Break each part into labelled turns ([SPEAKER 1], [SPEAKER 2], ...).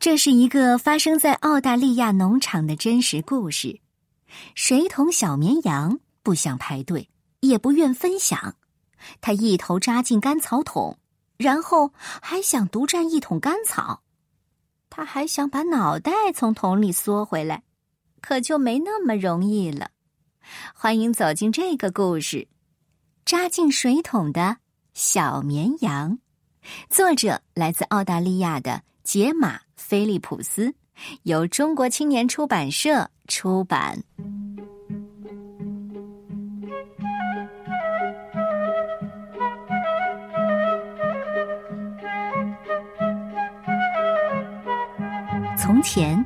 [SPEAKER 1] 这是一个发生在澳大利亚农场的真实故事。水桶小绵羊不想排队，也不愿分享，他一头扎进干草桶，然后还想独占一桶干草。他还想把脑袋从桶里缩回来，可就没那么容易了。欢迎走进这个故事：扎进水桶的小绵羊。作者来自澳大利亚的杰马。菲利普斯由中国青年出版社出版。从前，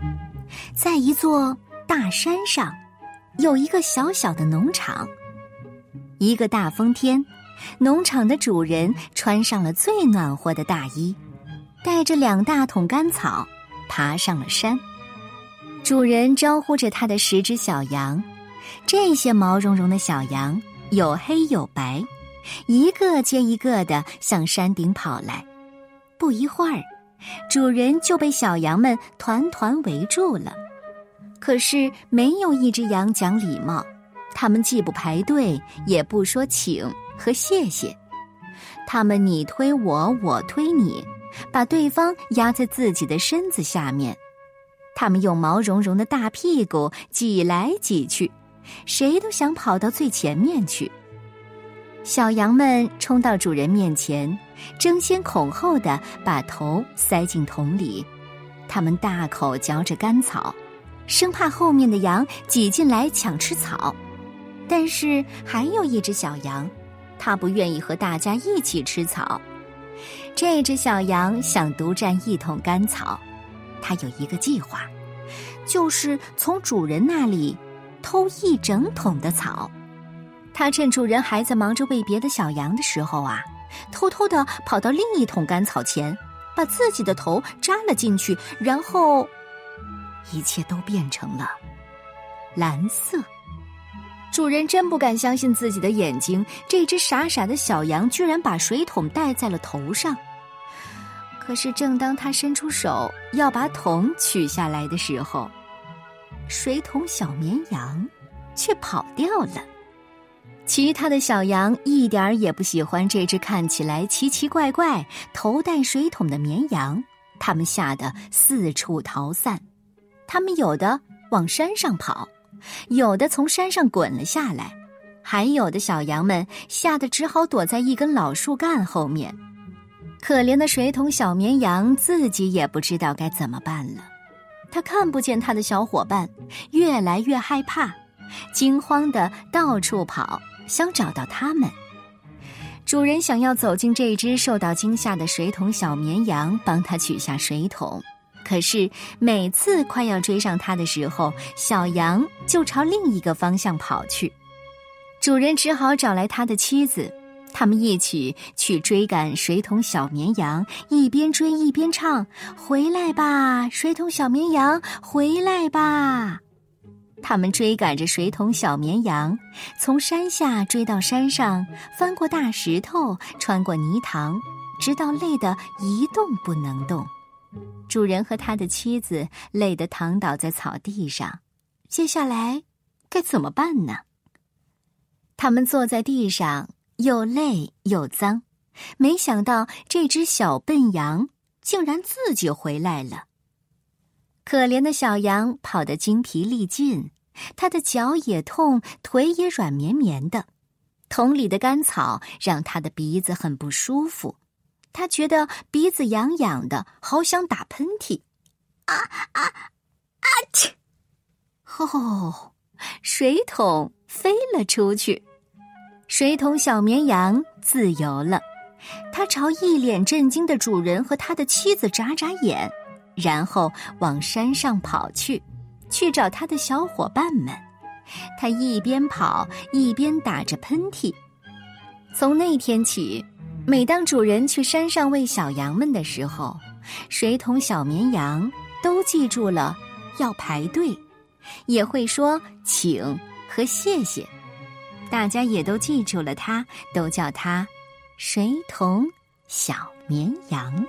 [SPEAKER 1] 在一座大山上，有一个小小的农场。一个大风天，农场的主人穿上了最暖和的大衣，带着两大桶干草。爬上了山，主人招呼着他的十只小羊。这些毛茸茸的小羊有黑有白，一个接一个的向山顶跑来。不一会儿，主人就被小羊们团团围住了。可是没有一只羊讲礼貌，他们既不排队，也不说请和谢谢，他们你推我，我推你。把对方压在自己的身子下面，他们用毛茸茸的大屁股挤来挤去，谁都想跑到最前面去。小羊们冲到主人面前，争先恐后的把头塞进桶里，他们大口嚼着干草，生怕后面的羊挤进来抢吃草。但是还有一只小羊，它不愿意和大家一起吃草。这只小羊想独占一桶干草，它有一个计划，就是从主人那里偷一整桶的草。它趁主人还在忙着喂别的小羊的时候啊，偷偷的跑到另一桶干草前，把自己的头扎了进去，然后一切都变成了蓝色。主人真不敢相信自己的眼睛，这只傻傻的小羊居然把水桶戴在了头上。可是，正当他伸出手要把桶取下来的时候，水桶小绵羊却跑掉了。其他的小羊一点儿也不喜欢这只看起来奇奇怪怪、头戴水桶的绵羊，他们吓得四处逃散。他们有的往山上跑。有的从山上滚了下来，还有的小羊们吓得只好躲在一根老树干后面。可怜的水桶小绵羊自己也不知道该怎么办了。他看不见他的小伙伴，越来越害怕，惊慌的到处跑，想找到他们。主人想要走进这只受到惊吓的水桶小绵羊，帮他取下水桶。可是每次快要追上它的时候，小羊就朝另一个方向跑去。主人只好找来他的妻子，他们一起去追赶水桶小绵羊，一边追一边唱：“回来吧，水桶小绵羊，回来吧！”他们追赶着水桶小绵羊，从山下追到山上，翻过大石头，穿过泥塘，直到累得一动不能动。主人和他的妻子累得躺倒在草地上，接下来该怎么办呢？他们坐在地上，又累又脏。没想到这只小笨羊竟然自己回来了。可怜的小羊跑得精疲力尽，它的脚也痛，腿也软绵绵的。桶里的干草让它的鼻子很不舒服。他觉得鼻子痒痒的，好想打喷嚏，啊啊啊！切！哦，水桶飞了出去，水桶小绵羊自由了。他朝一脸震惊的主人和他的妻子眨眨眼，然后往山上跑去，去找他的小伙伴们。他一边跑一边打着喷嚏。从那天起。每当主人去山上喂小羊们的时候，水桶小绵羊都记住了要排队，也会说请和谢谢。大家也都记住了它，都叫它水桶小绵羊。